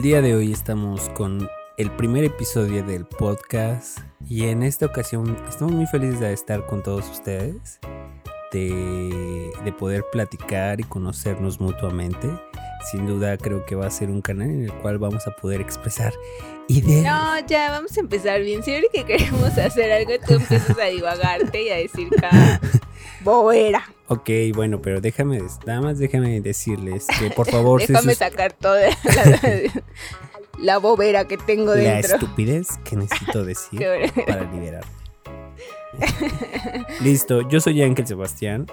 El día de hoy estamos con el primer episodio del podcast y en esta ocasión estamos muy felices de estar con todos ustedes, de, de poder platicar y conocernos mutuamente. Sin duda creo que va a ser un canal en el cual vamos a poder expresar ideas. No, ya vamos a empezar bien. Siempre que queremos hacer algo, tú empiezas a divagarte y a decir cada bobera. Ok, bueno, pero déjame, nada más déjame decirles que por favor Déjame sacar toda la, la bobera que tengo la dentro. estupidez que necesito decir para liberar. Listo, yo soy Ángel Sebastián.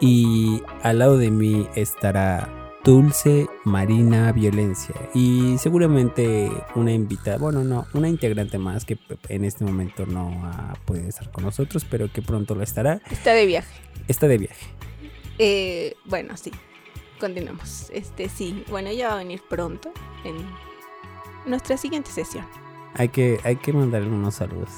Y al lado de mí estará Dulce Marina Violencia. Y seguramente una invitada, bueno, no, una integrante más que en este momento no ha podido estar con nosotros, pero que pronto lo estará. Está de viaje. Está de viaje. Eh, bueno, sí. Continuamos. Este, sí. Bueno, ella va a venir pronto en nuestra siguiente sesión. Hay que, hay que mandarle unos saludos.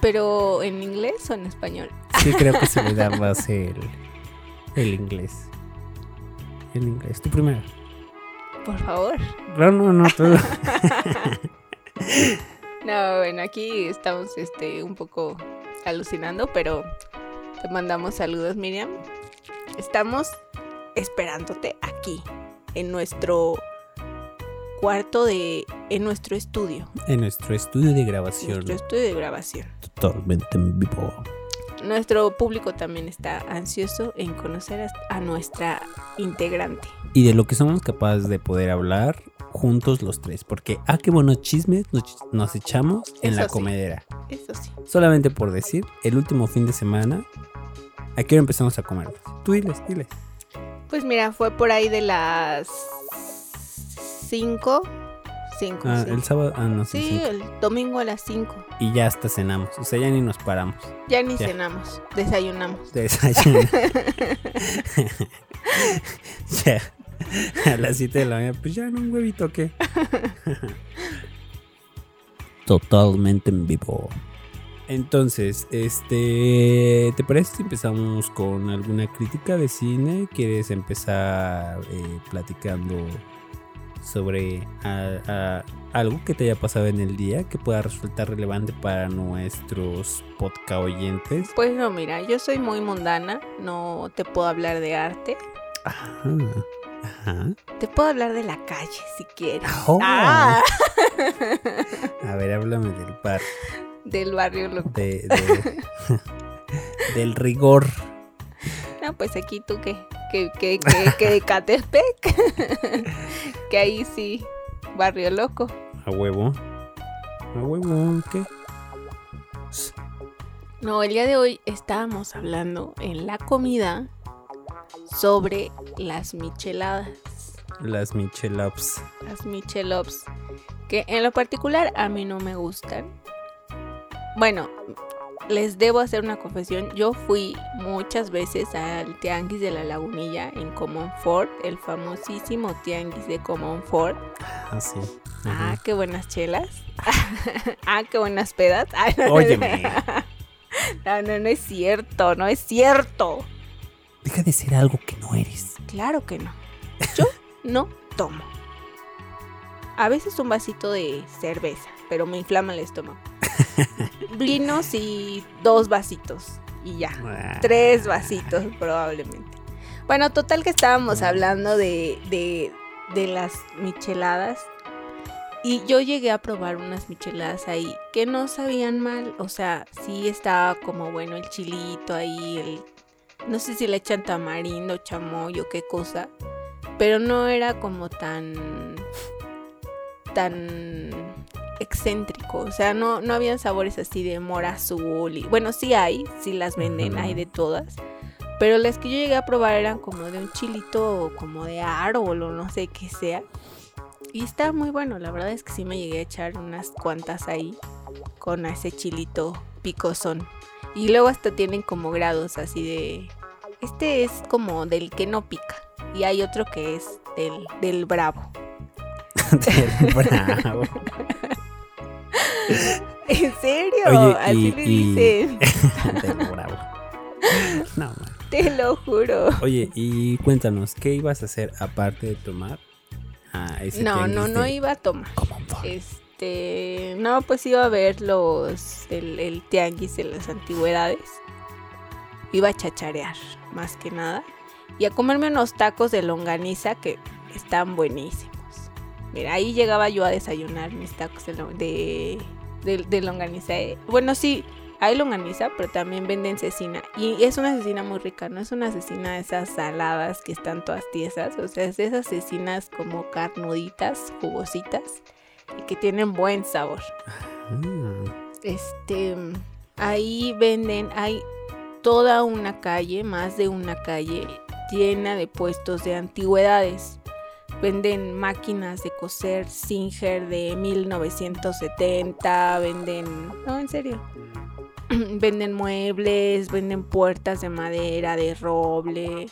Pero en inglés o en español. Sí, creo que se le da más el, el inglés. El inglés. Tú primero. Por favor. No, no, no. No, bueno, aquí estamos este, un poco alucinando, pero te mandamos saludos, Miriam. Estamos esperándote aquí, en nuestro cuarto de. en nuestro estudio. En nuestro estudio de grabación. Nuestro estudio de grabación. Totalmente en vivo. Nuestro público también está ansioso en conocer a- nuestra integrante. Y de lo que somos capaces de poder hablar juntos los tres. Porque, ah, qué buenos chismes nos, nos echamos en Eso la sí. comedera. Eso sí. Solamente por decir, el último fin de semana, ¿a qué hora empezamos a comer? Tú diles, diles. Pues mira, fue por ahí de las 5. 5. Ah, sí. el sábado, ah, no. Sí, el domingo a las 5. Y ya hasta cenamos. O sea, ya ni nos paramos. Ya ni Ya. cenamos, desayunamos. de desayuno. ya. A las 7 de la mañana, pues ya no un huevito qué. Totalmente en vivo. Entonces, este, ¿te parece si empezamos con alguna crítica de cine? ¿Quieres empezar eh, platicando sobre a- a- algo que te haya pasado en el día que pueda resultar relevante para nuestros podcast oyentes? Pues no, mira, yo soy muy mundana, no te puedo hablar de arte. Ajá. Ajá. Te puedo hablar de la calle si quieres. Oh. Ah, A ver, háblame del par. del barrio loco. De, de- del rigor. No, pues aquí tú que, que, que, que, que de Catepec. que ahí sí, barrio loco. A huevo. A huevo, ¿qué? No, el día de hoy estábamos hablando en la comida sobre las micheladas. Las Michelops. las michelops, que en lo particular a mí no me gustan. Bueno, les debo hacer una confesión. Yo fui muchas veces al Tianguis de la Lagunilla en Common Fort, el famosísimo Tianguis de Common Fort. Ah, sí. Ah, qué buenas chelas. ah, qué buenas pedas. Ah, no, Óyeme. No, no, no es cierto, no es cierto. Deja de ser algo que no eres. Claro que no. Yo no tomo. A veces un vasito de cerveza, pero me inflama el estómago. Vinos y dos vasitos. Y ya. Ah, Tres vasitos probablemente. Bueno, total que estábamos hablando de, de, de las micheladas. Y yo llegué a probar unas micheladas ahí que no sabían mal. O sea, sí estaba como bueno el chilito ahí, el... No sé si le echan tamarindo, chamoy o qué cosa. Pero no era como tan... tan excéntrico. O sea, no, no habían sabores así de mora azul. Y, bueno, sí hay, sí las venden, hay de todas. Pero las que yo llegué a probar eran como de un chilito, como de árbol o no sé qué sea. Y está muy bueno, la verdad es que sí me llegué a echar unas cuantas ahí con ese chilito picosón. Y luego hasta tienen como grados así de... Este es como del que no pica. Y hay otro que es del, del bravo. del bravo. ¿En serio? Oye, Así y- le y- dicen. del bravo. No, man. Te lo juro. Oye, y cuéntanos, ¿qué ibas a hacer aparte de tomar? Ah, ese no, no, no iba a tomar. Este, no, pues iba a ver los, el, el tianguis de las antigüedades. Iba a chacharear, más que nada. Y a comerme unos tacos de longaniza que están buenísimos. Mira, ahí llegaba yo a desayunar mis tacos de, de, longaniza. Eh. Bueno, sí, hay longaniza, pero también venden cecina. Y es una cecina muy rica, no es una cecina de esas saladas que están todas tiesas. O sea, es de esas cecinas como carnuditas, jugositas, y que tienen buen sabor. Mm. Este, ahí venden, hay toda una calle, más de una calle, llena de puestos de antigüedades. Venden máquinas de coser Singer de 1970, venden... No, en serio. venden muebles, venden puertas de madera, de roble,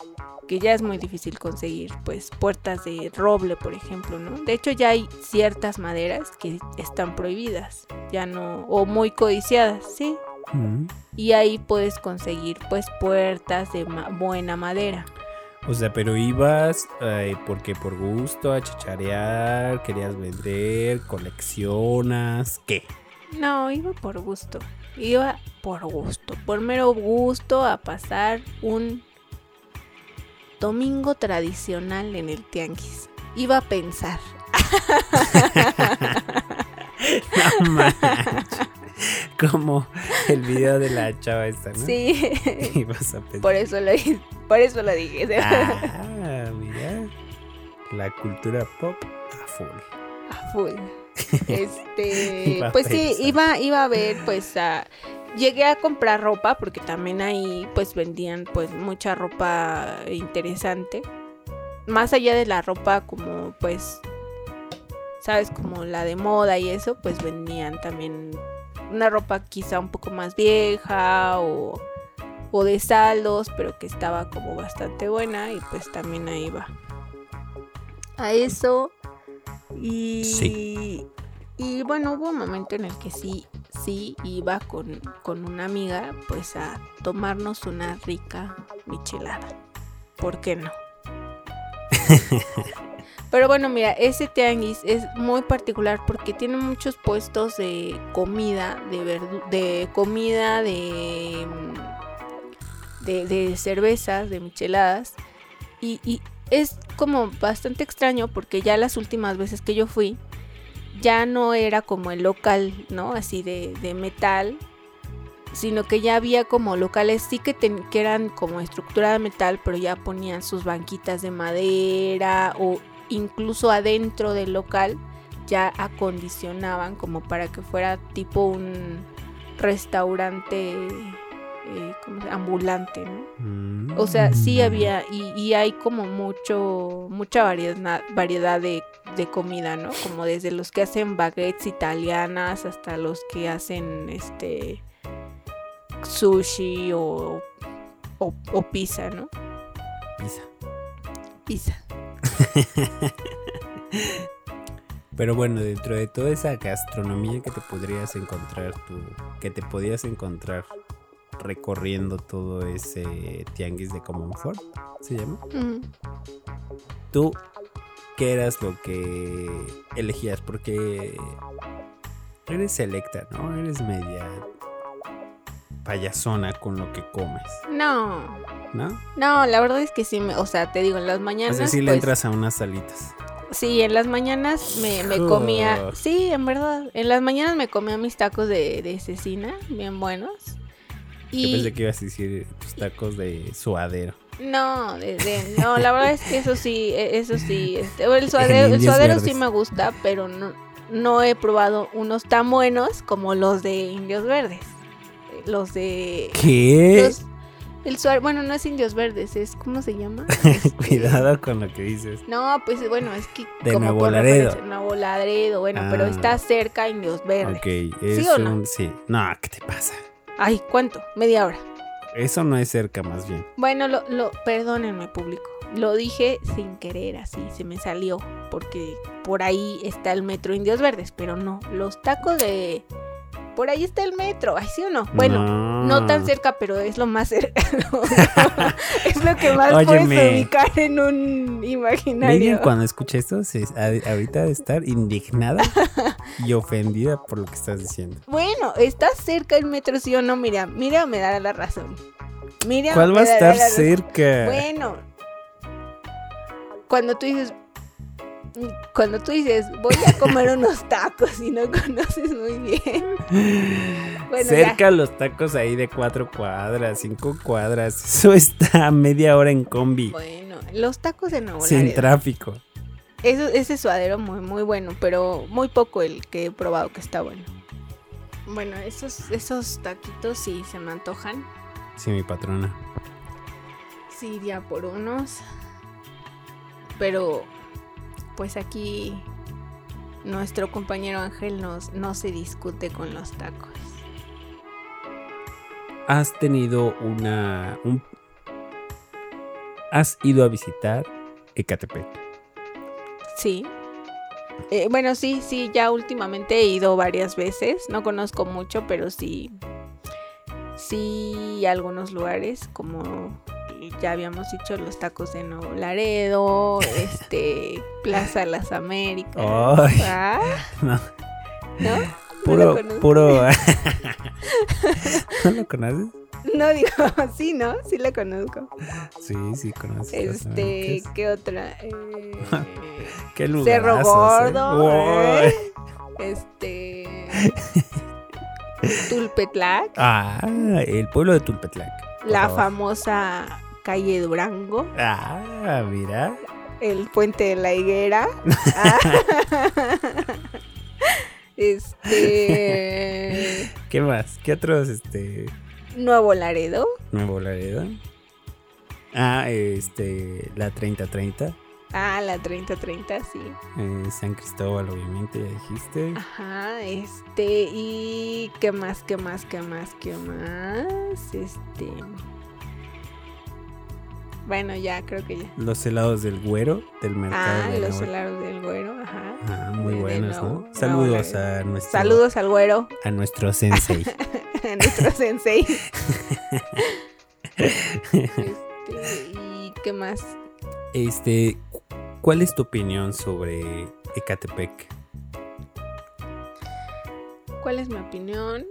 que ya es muy difícil conseguir, pues puertas de roble, por ejemplo, ¿no? De hecho ya hay ciertas maderas que están prohibidas, ya no, o muy codiciadas, sí. Mm. Y ahí puedes conseguir pues puertas de buena madera. O sea, pero ibas eh, porque por gusto a chicharear, querías vender, coleccionas, ¿qué? No, iba por gusto. Iba por gusto, por mero gusto a pasar un domingo tradicional en el tianguis. Iba a pensar. no manches. Como el video de la chava esta, ¿no? Sí. Por eso lo, por eso lo dije. Ah, mira. La cultura pop a full. A full. Este, pues sí, iba, iba a ver, pues a, llegué a comprar ropa porque también ahí pues vendían pues mucha ropa interesante. Más allá de la ropa como pues, sabes, como la de moda y eso, pues vendían también una ropa quizá un poco más vieja o, o de saldos, pero que estaba como bastante buena y pues también ahí va. A eso y, y bueno, hubo un momento en el que sí, sí iba con, con una amiga pues a tomarnos una rica michelada. ¿Por qué no? Pero bueno, mira, ese tianguis es muy particular porque tiene muchos puestos de comida, de de comida, de, de, cervezas, de micheladas. Y, es como bastante extraño porque ya las últimas veces que yo fui, ya no era como el local, ¿no? Así de, de metal, sino que ya había como locales sí que, que, eran como estructura de metal, pero ya ponían sus banquitas de madera o incluso adentro del local ya acondicionaban como para que fuera tipo un restaurante eh, ambulante, ¿no? O sea, sí mm. había y, hay como mucho mucha variedad variedad de, comida, ¿no? Como desde los que hacen baguettes italianas hasta los que hacen este sushi o, o, o pizza, ¿no? Pizza. Pizza. Pero bueno, dentro de toda esa gastronomía que te podrías encontrar tú, que te podías encontrar recorriendo todo ese tianguis de Comonfort, ¿se llama? Tú, ¿qué eras lo que elegías? Porque eres selecta, ¿no? Eres media payasona con lo que comes. No. ¿No? No, la verdad es que sí, me, o sea, te digo, en las mañanas... O sea, sí le pues entras a unas salitas. Sí, en las mañanas me, me comía... Sí, en verdad. En las mañanas me comía mis tacos de, de cecina, bien buenos. Y... Yo pensé que ibas a decir tus tacos de suadero. No, de, no, la verdad es que eso sí, e, eso sí. Este, el suadero, el suadero sí me gusta, pero no, no he probado unos tan buenos como los de Indios Verdes los de... ¿Qué? El suar, bueno, no es indios verdes, es ¿cómo se llama? Cuidado con lo que dices. No, pues bueno, es que de como Nuevo Laredo. Nuevo Laredo, bueno, pero ah. está cerca indios verdes. Ok, ¿Sí o no? sí. No, ¿qué te pasa? Ay, ¿cuánto? Media hora. Eso no es cerca, más bien. Bueno, lo, lo, perdónenme, público. Lo dije sin querer, así se me salió, porque por ahí está el metro Indios Verdes, pero no. Los tacos de por ahí está el metro, ay, ¿sí o no? Bueno, no, tan cerca, pero es lo más cercano. es lo que más puedes ubicar en un imaginario. Miren, cuando escuché esto, se, ahorita de estar indignada y ofendida por lo que estás diciendo. Bueno, está cerca el metro, ¿sí o no? Mira, mira, me dará la razón. Mira, ¿Cuál va a estar cerca? Bueno, cuando tú dices, cuando tú dices, voy a comer unos tacos y no conoces muy bien. Cerca los tacos ahí de cuatro cuadras, cinco cuadras. Eso está a media hora en combi. Bueno, los tacos de Nuevo Sin tráfico. Eso, ese suadero muy, muy bueno, pero muy poco el que he probado que está bueno. Bueno, esos, esos taquitos sí se me antojan. Sí, mi patrona. Sí, iría por unos. Pero pues aquí nuestro compañero Ángel nos, no se discute con los tacos. ¿Has tenido una... ¿Has ido a visitar Ecatepec? Sí. Eh, bueno, sí, sí, ya últimamente he ido varias veces. No conozco mucho, pero sí. Sí, algunos lugares como ya habíamos dicho los tacos de Nuevo Laredo, este, Plaza Las Américas. ¿Ah? No. ¿No? Puro, puro. ¿No lo conoces? No digo, sí, ¿no? Sí lo conozco. Sí, sí conozco. Este, ¿qué otra? Eh, ¿Qué lugar? Cerro Gordo. ¿eh? Este. Tulpetlac. Ah, el pueblo de Tulpetlac. La famosa calle Durango. Ah, mira. El puente de la higuera. este. ¿Qué más? ¿Qué otros, este? Nuevo Laredo. Nuevo Laredo. Ah, este, la 3030. Ah, la 3030, sí. Eh, San Cristóbal, obviamente, ya dijiste. Ajá, este, y ¿qué más, qué más, qué más, qué más? Este... Bueno, ya, creo que ya. Los helados del güero del mercado. Ah, los helados del güero, ajá. Ah, muy buenos, ¿no? Saludos a nuestro. Saludos al güero. A nuestro sensei. a nuestro sensei. este, ¿Y qué más? Este, ¿cuál es tu opinión sobre Ecatepec? ¿Cuál es mi opinión?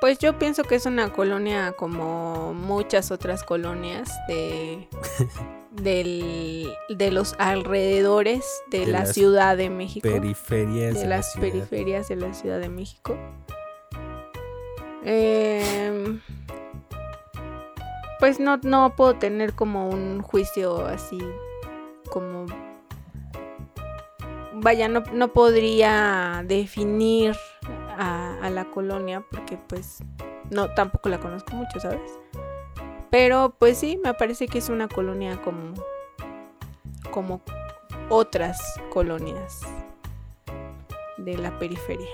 Pues yo pienso que es una colonia como muchas otras colonias de, de los alrededores de, la Ciudad de México. Periferias de, las periferias de la Ciudad de México. Em, pues no, no puedo tener como un juicio así como vaya, no, no podría definir a, la colonia porque pues no, tampoco la conozco mucho, ¿sabes? Pero pues sí, me parece que es una colonia como, como otras colonias de la periferia.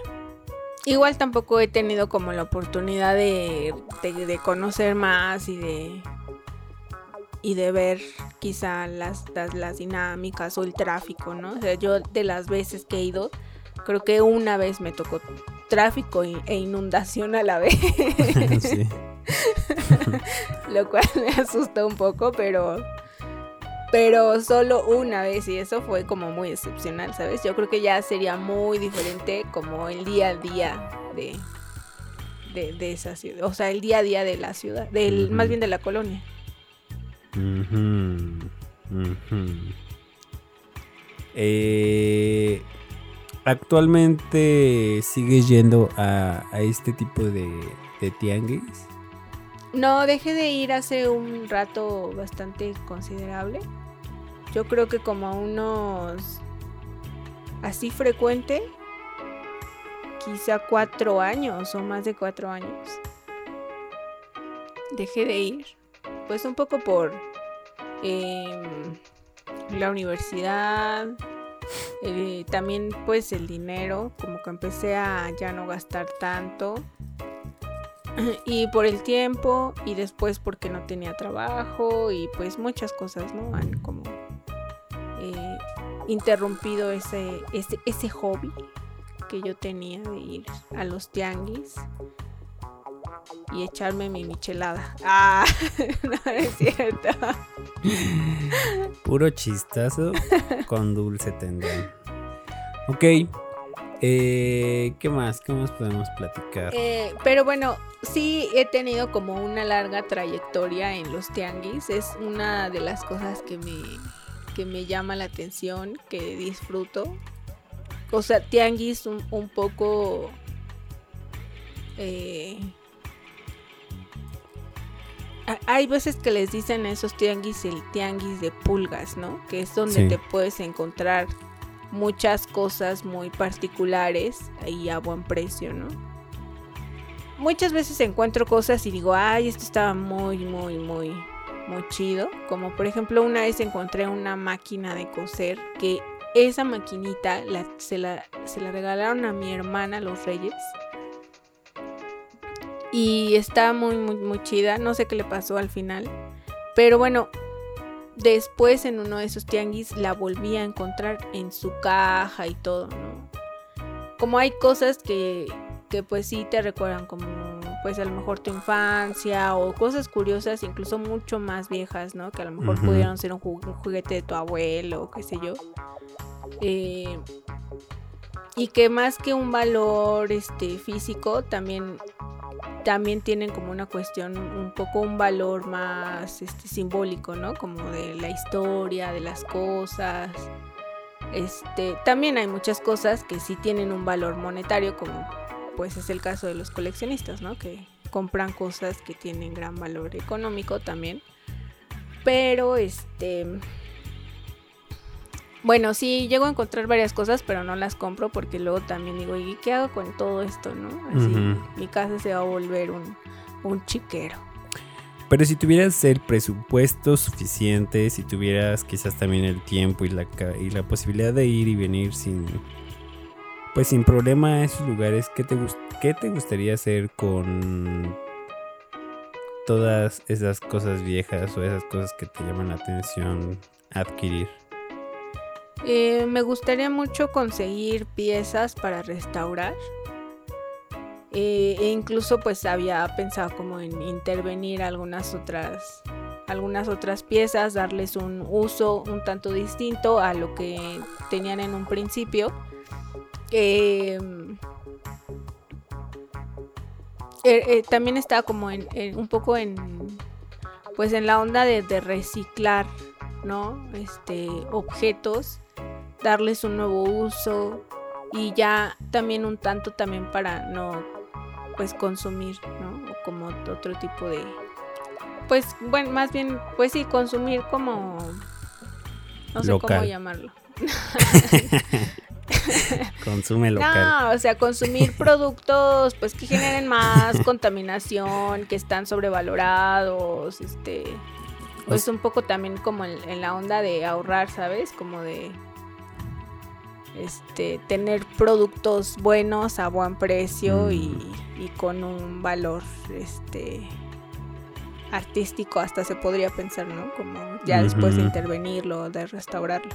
Igual tampoco he tenido como la oportunidad de, de, conocer más y de y de ver quizá las, las, las, dinámicas o el tráfico, ¿no? O sea, yo de las veces que he ido, creo que una vez me tocó tráfico e inundación a la vez. Lo cual me asustó un poco, pero pero solo una vez y eso fue como muy excepcional, ¿sabes? Yo creo que ya sería muy diferente como el día a día de, de, esa ciudad, o sea, el día a día de la ciudad, del, más bien de la colonia. eh, ¿Actualmente sigues yendo a, este tipo de, de tianguis? No, dejé de ir hace un rato bastante considerable. Yo creo que como unos así frecuente, quizá cuatro años o más de cuatro años. Dejé de ir, pues un poco por em, la universidad, eh, también pues el dinero, como que empecé a ya no gastar tanto. Y por el tiempo y después porque no tenía trabajo y pues muchas cosas, ¿no? Han como eh, interrumpido ese, ese, ese hobby que yo tenía de ir a los tianguis y echarme mi michelada. Ah, no es cierto. Puro chistazo con dulce tendón. Ok. Eh, ¿Qué más? ¿Qué más podemos platicar? Eh, pero bueno, sí he tenido como una larga trayectoria en los tianguis. Es una de las cosas que me, que me llama la atención, que disfruto. O sea, tianguis un, un poco... Eh, hay veces que les dicen esos tianguis el tianguis de pulgas, ¿no? Que es donde te puedes encontrar muchas cosas muy particulares y a buen precio, ¿no? Muchas veces encuentro cosas y digo, ay, esto estaba muy, muy, muy, muy chido. Como por ejemplo, una vez encontré una máquina de coser que esa maquinita se, la, se la regalaron a mi hermana, los Reyes. Y está muy, muy, muy chida. No sé qué le pasó al final. Pero bueno, después en uno de esos tianguis la volví a encontrar en su caja y todo, ¿no? Como hay cosas que, que pues sí te recuerdan como pues a lo mejor tu infancia o cosas curiosas, incluso mucho más viejas, ¿no? Que a lo mejor pudieron ser un, juguete de tu abuelo o qué sé yo. Eh, y que más que un valor este, físico, también también tienen como una cuestión, un poco un valor más este, simbólico, ¿no? Como de la historia, de las cosas. Este, también hay muchas cosas que sí tienen un valor monetario, como pues es el caso de los coleccionistas, ¿no? Que compran cosas que tienen gran valor económico también. Pero este bueno, sí, llego a encontrar varias cosas, pero no las compro porque luego también digo, ¿y qué hago con todo esto, no? Así, mi casa se va a volver un, un chiquero. Pero si tuvieras el presupuesto suficiente, si tuvieras quizás también el tiempo y la, y la posibilidad de ir y venir sin, pues sin problema a esos lugares, ¿qué te, qué te gustaría hacer con todas esas cosas viejas o esas cosas que te llaman la atención adquirir? Eh, me gustaría mucho conseguir piezas para restaurar. Eh, e incluso pues había pensado como en intervenir algunas otras algunas otras piezas, darles un uso un tanto distinto a lo que tenían en un principio. Eh, también estaba como en, un poco en pues en la onda de, de reciclar, ¿no? Este objetos darles un nuevo uso y ya también un tanto también para no pues consumir, ¿no? O como otro tipo de pues bueno, más bien pues sí consumir como no sé cómo llamarlo. Consume local. No, o sea, consumir productos pues que generen más contaminación, que están sobrevalorados, este pues un poco también como en la onda de ahorrar, ¿sabes? Como de este, tener productos buenos a buen precio y, mm. con un valor este, artístico hasta se podría pensar, ¿no? Como ya después de intervenirlo, de restaurarlo.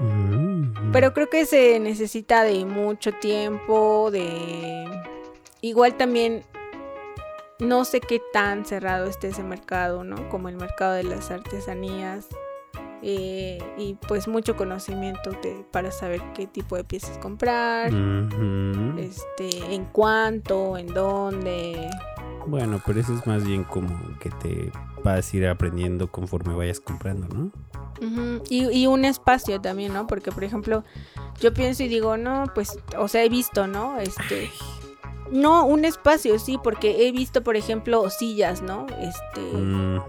Mm. Pero creo que se necesita de mucho tiempo, de... Igual también no sé qué tan cerrado esté ese mercado, ¿no? Como el mercado de las artesanías. Eh, y pues mucho conocimiento para saber qué tipo de piezas comprar, este, en cuánto, en dónde. Bueno, pero eso es más bien como que te vas a ir aprendiendo conforme vayas comprando, ¿no? y, un espacio también, ¿no? Porque, por ejemplo, yo pienso y digo, no, pues, o sea, he visto, ¿no? Este... No, un espacio, sí, porque he visto, por ejemplo, sillas, ¿no? Este... Mm.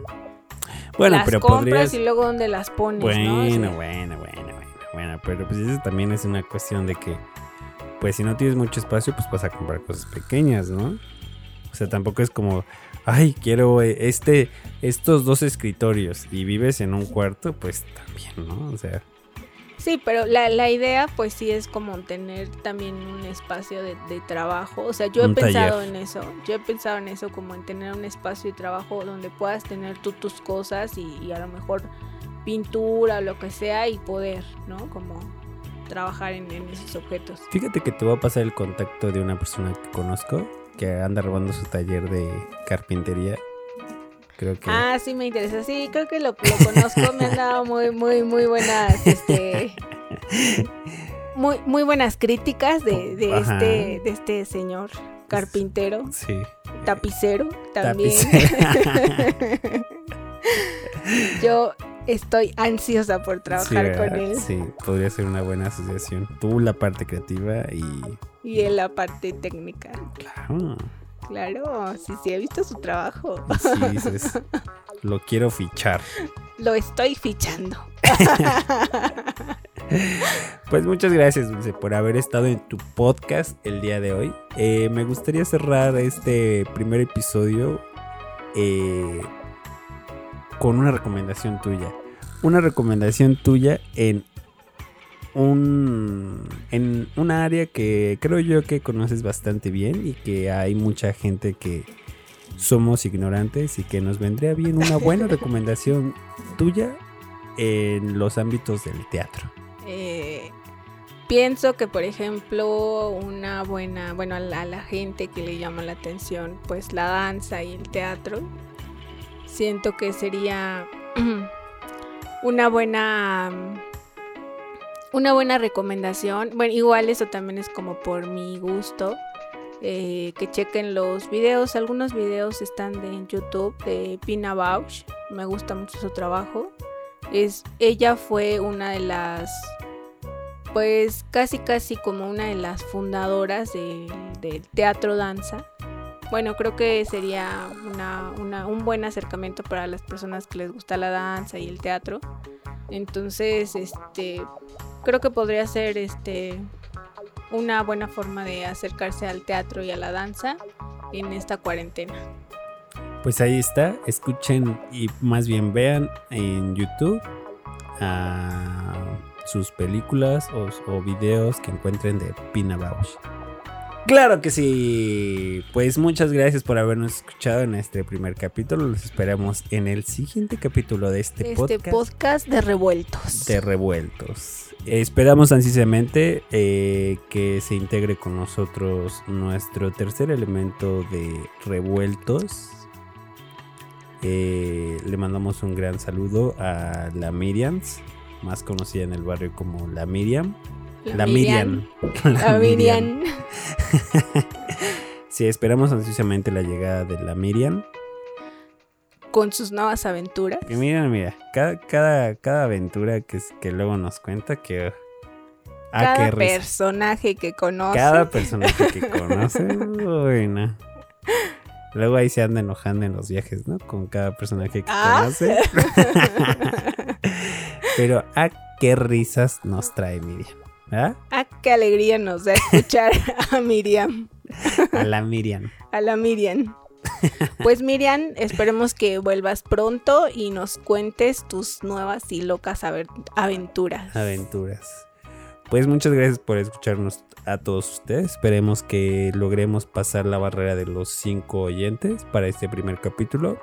Bueno, las pero compras y luego dónde las pones, bueno, Bueno, bueno, bueno, bueno, pero pues eso también es una cuestión de que, pues si no tienes mucho espacio, pues vas a comprar cosas pequeñas, ¿no? O sea, tampoco es como, ay, quiero eh, este, estos dos escritorios y vives en un cuarto, pues también, ¿no? O sea... Sí, pero la, la, idea pues sí es como tener también un espacio de, trabajo. O sea, yo he pensado en eso. Yo he pensado en eso como en tener un espacio de trabajo donde puedas tener tú tus cosas y, a lo mejor pintura o lo que sea y poder, ¿no? Como trabajar en, en esos objetos. Fíjate que te voy a pasar el contacto de una persona que conozco que anda robando su taller de carpintería. Creo que. Ah, sí me interesa. Sí, creo que lo, lo conozco. Me han dado muy, muy, muy buenas, este, muy, muy buenas críticas de, de este, de este señor carpintero, Sí. tapicero también. Tapicero. Yo estoy ansiosa por trabajar Sí, con él Sí, podría ser una buena asociación. Tú la parte creativa y. y él la parte técnica. Claro. Claro, sí, sí, he visto su trabajo. Si dices, lo quiero fichar. Lo estoy fichando. Pues muchas gracias, Dulce, por haber estado en tu podcast el día de hoy. Eh, me gustaría cerrar este primer episodio eh, con una recomendación tuya. Una recomendación tuya en un en un área que creo yo que conoces bastante bien y que hay mucha gente que somos ignorantes y que nos vendría bien una buena recomendación tuya en los ámbitos del teatro. Eh, pienso que, por ejemplo, una buena, bueno, a la, a la gente que le llama la atención, pues la danza y el teatro, siento que sería una buena, una buena recomendación. Bueno, igual eso también es como por mi gusto. eh, que chequen los videos, algunos videos están de, en YouTube de Pina Bausch, me gusta mucho su trabajo. Es, ella fue una de las pues casi casi como una de las fundadoras del, teatro danza. Bueno, creo que sería una, una- un buen acercamiento para las personas que les gusta la danza y el teatro. Entonces, este, creo que podría ser este, una buena forma de acercarse al teatro y a la danza en esta cuarentena. Pues ahí está, escuchen y más bien vean en YouTube ah, sus películas o, o videos que encuentren de Pina Bausch. Claro que sí. Pues muchas gracias por habernos escuchado en este primer capítulo. Los esperamos en el siguiente capítulo de este, Este podcast, podcast de revueltos. de Revueltos. Esperamos ansiosamente eh, que se integre con nosotros nuestro tercer elemento de Revueltos. Eh, le mandamos un gran saludo a la Miriams, más conocida en el barrio como la Miriam. La, Miriam. La Miriam. sí, esperamos ansiosamente la llegada de la Miriam. Con sus nuevas aventuras. Que mira, mira, cada, cada, cada aventura que, que luego nos cuenta que... Ah, Cada qué risa. personaje que conoce. Cada personaje que conoce, uy, no. Luego ahí se anda enojando en los viajes, ¿no? Con cada personaje que Ah. conoce. Pero a qué risas nos trae Miriam, ¿verdad? Ah, qué alegría nos da escuchar a Miriam. A la Miriam. A la Miriam. Pues Miriam, esperemos que vuelvas pronto y nos cuentes tus nuevas y locas aventuras. Aventuras. Pues muchas gracias por escucharnos a todos ustedes. Esperemos que logremos pasar la barrera de los cinco oyentes para este primer capítulo.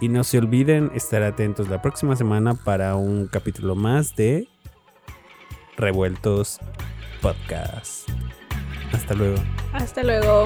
Y no se olviden estar atentos la próxima semana para un capítulo más de Revueltos Podcast. Hasta luego. Hasta luego.